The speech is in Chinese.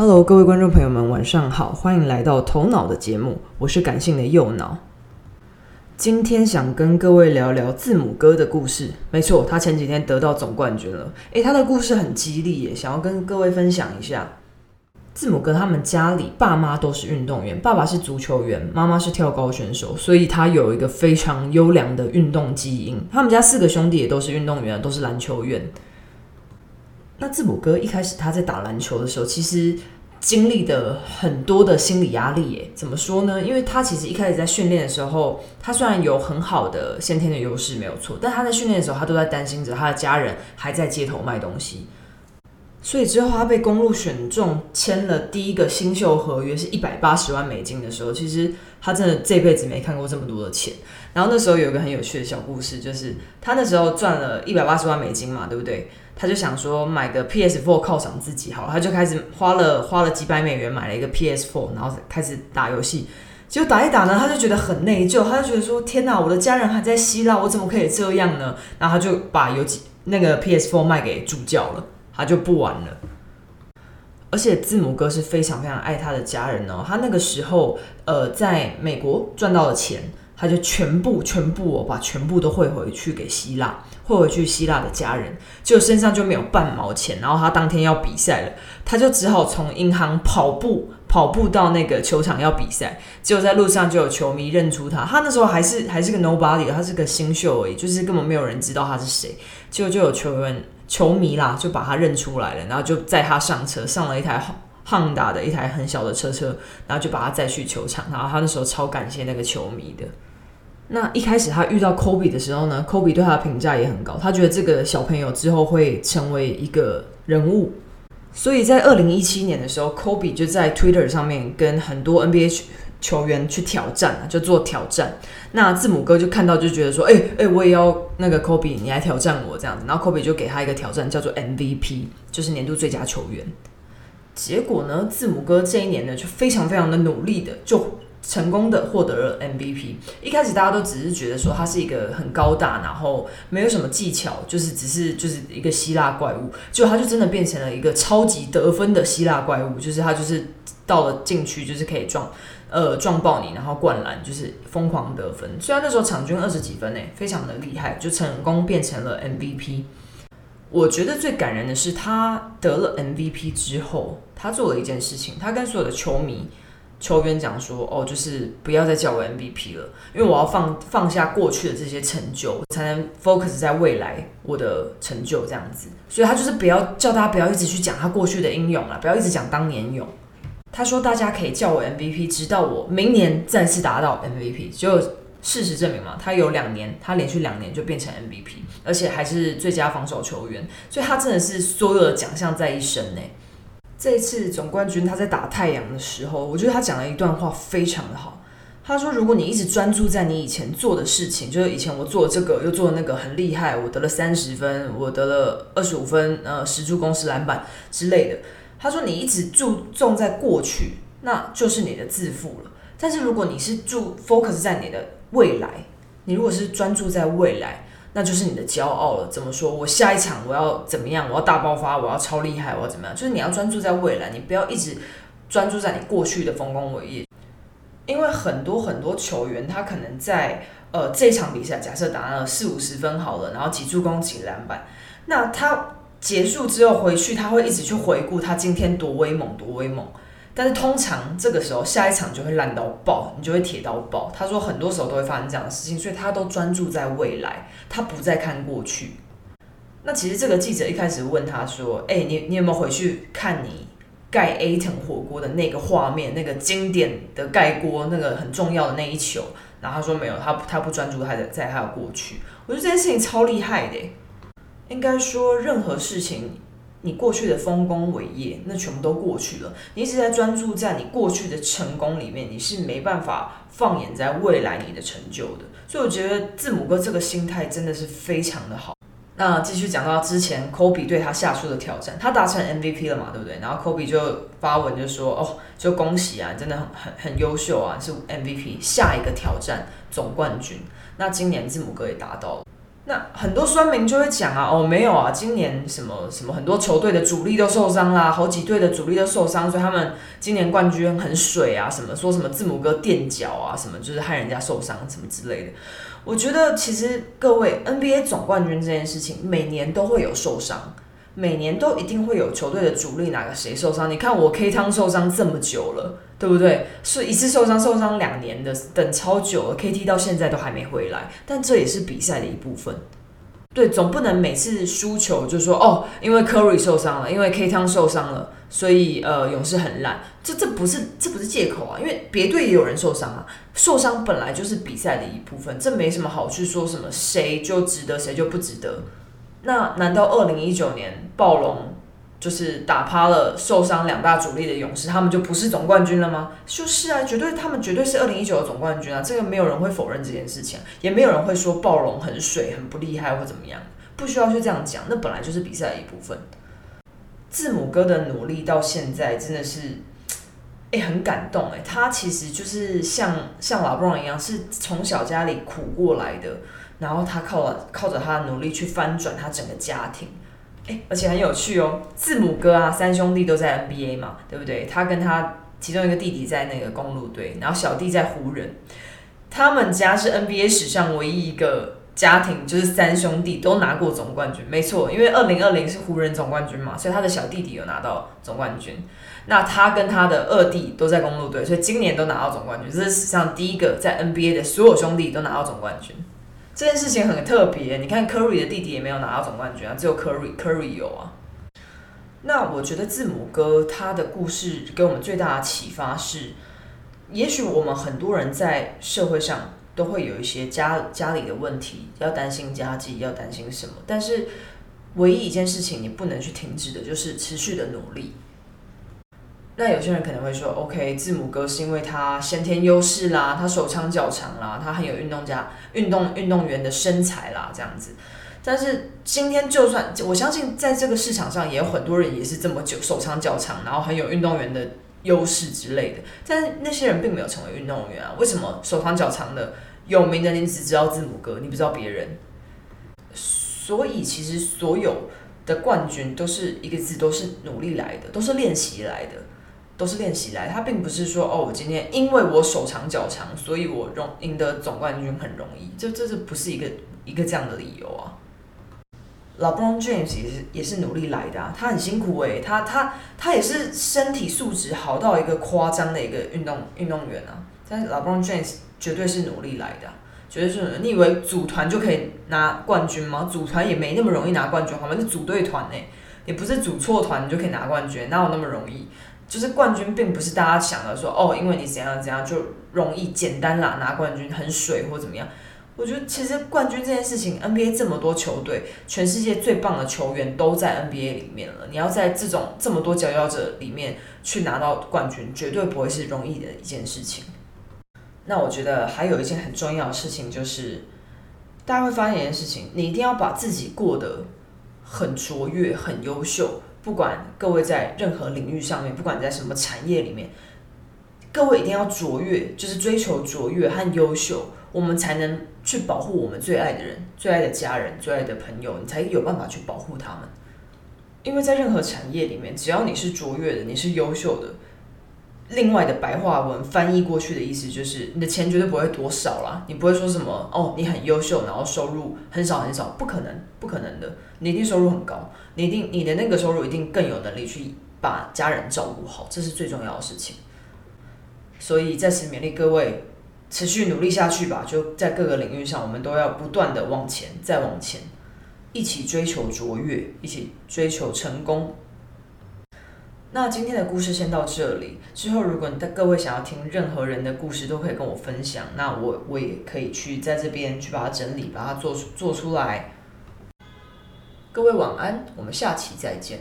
Hello，各位观众朋友们，晚上好，欢迎来到头脑的节目，我是感性的右脑。今天想跟各位聊聊字母哥的故事。没错，他前几天得到总冠军了。诶，他的故事很激励耶，想要跟各位分享一下。字母哥他们家里爸妈都是运动员，爸爸是足球员，妈妈是跳高选手，所以他有一个非常优良的运动基因。他们家四个兄弟也都是运动员，都是篮球员。那字母哥一开始他在打篮球的时候，其实经历的很多的心理压力耶。怎么说呢？因为他其实一开始在训练的时候，他虽然有很好的先天的优势没有错，但他在训练的时候，他都在担心着他的家人还在街头卖东西。所以之后他被公路选中，签了第一个新秀合约，是一百八十万美金的时候，其实他真的这辈子没看过这么多的钱。然后那时候有一个很有趣的小故事，就是他那时候赚了一百八十万美金嘛，对不对？他就想说买个 PS4 犒赏自己好，他就开始花了花了几百美元买了一个 PS4，然后开始打游戏。结果打一打呢，他就觉得很内疚，他就觉得说：天哪，我的家人还在希腊，我怎么可以这样呢？然后他就把游几那个 PS4 卖给助教了，他就不玩了。而且字母哥是非常非常爱他的家人哦，他那个时候呃在美国赚到了钱。他就全部全部哦，把全部都汇回去给希腊，汇回去希腊的家人，就身上就没有半毛钱。然后他当天要比赛了，他就只好从银行跑步跑步到那个球场要比赛。结果在路上就有球迷认出他，他那时候还是还是个 nobody，他是个新秀而已，就是根本没有人知道他是谁。结果就有球员球迷啦，就把他认出来了，然后就载他上车，上了一台汉达的一台很小的车车，然后就把他载去球场。然后他那时候超感谢那个球迷的。那一开始他遇到 Kobe 的时候呢，Kobe 对他的评价也很高，他觉得这个小朋友之后会成为一个人物。所以在二零一七年的时候，Kobe 就在 Twitter 上面跟很多 NBA 球员去挑战啊，就做挑战。那字母哥就看到就觉得说，哎哎，我也要那个 Kobe，你来挑战我这样子。然后 Kobe 就给他一个挑战，叫做 MVP，就是年度最佳球员。结果呢，字母哥这一年呢就非常非常的努力的就。成功的获得了 MVP。一开始大家都只是觉得说他是一个很高大，然后没有什么技巧，就是只是就是一个希腊怪物。结果他就真的变成了一个超级得分的希腊怪物，就是他就是到了禁区就是可以撞呃撞爆你，然后灌篮，就是疯狂得分。虽然那时候场均二十几分诶，非常的厉害，就成功变成了 MVP。我觉得最感人的是他得了 MVP 之后，他做了一件事情，他跟所有的球迷。球员讲说：“哦，就是不要再叫我 MVP 了，因为我要放放下过去的这些成就，才能 focus 在未来我的成就这样子。所以他就是不要叫大家不要一直去讲他过去的英勇了，不要一直讲当年勇。他说大家可以叫我 MVP，直到我明年再次达到 MVP。就事实证明嘛，他有两年，他连续两年就变成 MVP，而且还是最佳防守球员，所以他真的是所有的奖项在一身呢。”这次总冠军，他在打太阳的时候，我觉得他讲了一段话非常的好。他说：“如果你一直专注在你以前做的事情，就是以前我做这个又做那个很厉害，我得了三十分，我得了二十五分，呃，十助攻十篮板之类的。”他说：“你一直注重在过去，那就是你的自负了。但是如果你是注 focus 在你的未来，你如果是专注在未来。”那就是你的骄傲了。怎么说？我下一场我要怎么样？我要大爆发，我要超厉害，我要怎么样？就是你要专注在未来，你不要一直专注在你过去的丰功伟业。因为很多很多球员，他可能在呃这场比赛，假设打了四五十分好了，然后几助攻几篮板，那他结束之后回去，他会一直去回顾他今天多威猛，多威猛。但是通常这个时候下一场就会烂到爆，你就会铁到爆。他说很多时候都会发生这样的事情，所以他都专注在未来，他不再看过去。那其实这个记者一开始问他说：“哎，你你有没有回去看你盖 A 腾火锅的那个画面，那个经典的盖锅，那个很重要的那一球？”然后他说没有，他他不专注他的在他的过去。我觉得这件事情超厉害的，应该说任何事情。你过去的丰功伟业，那全部都过去了。你一直在专注在你过去的成功里面，你是没办法放眼在未来你的成就的。所以我觉得字母哥这个心态真的是非常的好。那继续讲到之前，Kobe 对他下出的挑战，他达成 MVP 了嘛，对不对？然后 Kobe 就发文就说：“哦，就恭喜啊，真的很很很优秀啊，是 MVP。下一个挑战总冠军。那今年字母哥也达到了。”那很多酸民就会讲啊，哦，没有啊，今年什么什么很多球队的主力都受伤啦，好几队的主力都受伤，所以他们今年冠军很水啊，什么说什么字母哥垫脚啊，什么就是害人家受伤什么之类的。我觉得其实各位 NBA 总冠军这件事情，每年都会有受伤，每年都一定会有球队的主力哪个谁受伤。你看我 K 汤受伤这么久了，对不对？是一次受伤受伤两年的，等超久了，KT 到现在都还没回来。但这也是比赛的一部分。对，总不能每次输球就说哦，因为 Curry 受伤了，因为 K 汤受伤了。所以，呃，勇士很烂，这这不是这不是借口啊，因为别队也有人受伤啊，受伤本来就是比赛的一部分，这没什么好去说什么谁就值得谁就不值得。那难道二零一九年暴龙就是打趴了受伤两大主力的勇士，他们就不是总冠军了吗？就是啊，绝对他们绝对是二零一九的总冠军啊，这个没有人会否认这件事情，也没有人会说暴龙很水很不厉害或怎么样，不需要去这样讲，那本来就是比赛的一部分。字母哥的努力到现在真的是，哎，很感动哎。他其实就是像像老布朗一样，是从小家里苦过来的，然后他靠了靠着他的努力去翻转他整个家庭，哎，而且很有趣哦。字母哥啊，三兄弟都在 NBA 嘛，对不对？他跟他其中一个弟弟在那个公路队，然后小弟在湖人，他们家是 NBA 史上唯一一个。家庭就是三兄弟都拿过总冠军，没错，因为二零二零是湖人总冠军嘛，所以他的小弟弟有拿到总冠军。那他跟他的二弟都在公路队，所以今年都拿到总冠军，这是史上第一个在 NBA 的所有兄弟都拿到总冠军。这件事情很特别，你看 Curry 的弟弟也没有拿到总冠军啊，只有 Curry Curry 有啊。那我觉得字母哥他的故事给我们最大的启发是，也许我们很多人在社会上。都会有一些家家里的问题，要担心家计，要担心什么？但是唯一一件事情你不能去停止的，就是持续的努力。那有些人可能会说，OK，字母哥是因为他先天优势啦，他手长脚长啦，他很有运动家运动运动员的身材啦，这样子。但是今天就算我相信，在这个市场上也有很多人也是这么久手长脚长，然后很有运动员的优势之类的。但是那些人并没有成为运动员啊？为什么手长脚长的？有名的你只知道字母哥，你不知道别人。所以其实所有的冠军都是一个字，都是努力来的，都是练习来的，都是练习来。他并不是说哦，我今天因为我手长脚长，所以我容赢得总冠军很容易。这这这不是一个一个这样的理由啊。老 Bron James 也是也是努力来的啊，他很辛苦诶，他他他也是身体素质好到一个夸张的一个运动运动员啊。但是老 Bron James。绝对是努力来的，绝对是。你以为组团就可以拿冠军吗？组团也没那么容易拿冠军，好吗？是组队团呢，也不是组错团你就可以拿冠军，哪有那么容易？就是冠军并不是大家想的说哦，因为你怎样怎样就容易简单啦拿冠军很水或怎么样。我觉得其实冠军这件事情，NBA 这么多球队，全世界最棒的球员都在 NBA 里面了。你要在这种这么多佼佼者里面去拿到冠军，绝对不会是容易的一件事情。那我觉得还有一件很重要的事情，就是大家会发现一件事情：你一定要把自己过得很卓越、很优秀。不管各位在任何领域上面，不管在什么产业里面，各位一定要卓越，就是追求卓越和优秀，我们才能去保护我们最爱的人、最爱的家人、最爱的朋友，你才有办法去保护他们。因为在任何产业里面，只要你是卓越的，你是优秀的。另外的白话文翻译过去的意思就是，你的钱绝对不会多少啦，你不会说什么哦，你很优秀，然后收入很少很少，不可能，不可能的，你一定收入很高，你一定你的那个收入一定更有能力去把家人照顾好，这是最重要的事情。所以在此勉励各位，持续努力下去吧，就在各个领域上，我们都要不断的往前，再往前，一起追求卓越，一起追求成功。那今天的故事先到这里。之后，如果你的各位想要听任何人的故事，都可以跟我分享。那我我也可以去在这边去把它整理，把它做做出来。各位晚安，我们下期再见。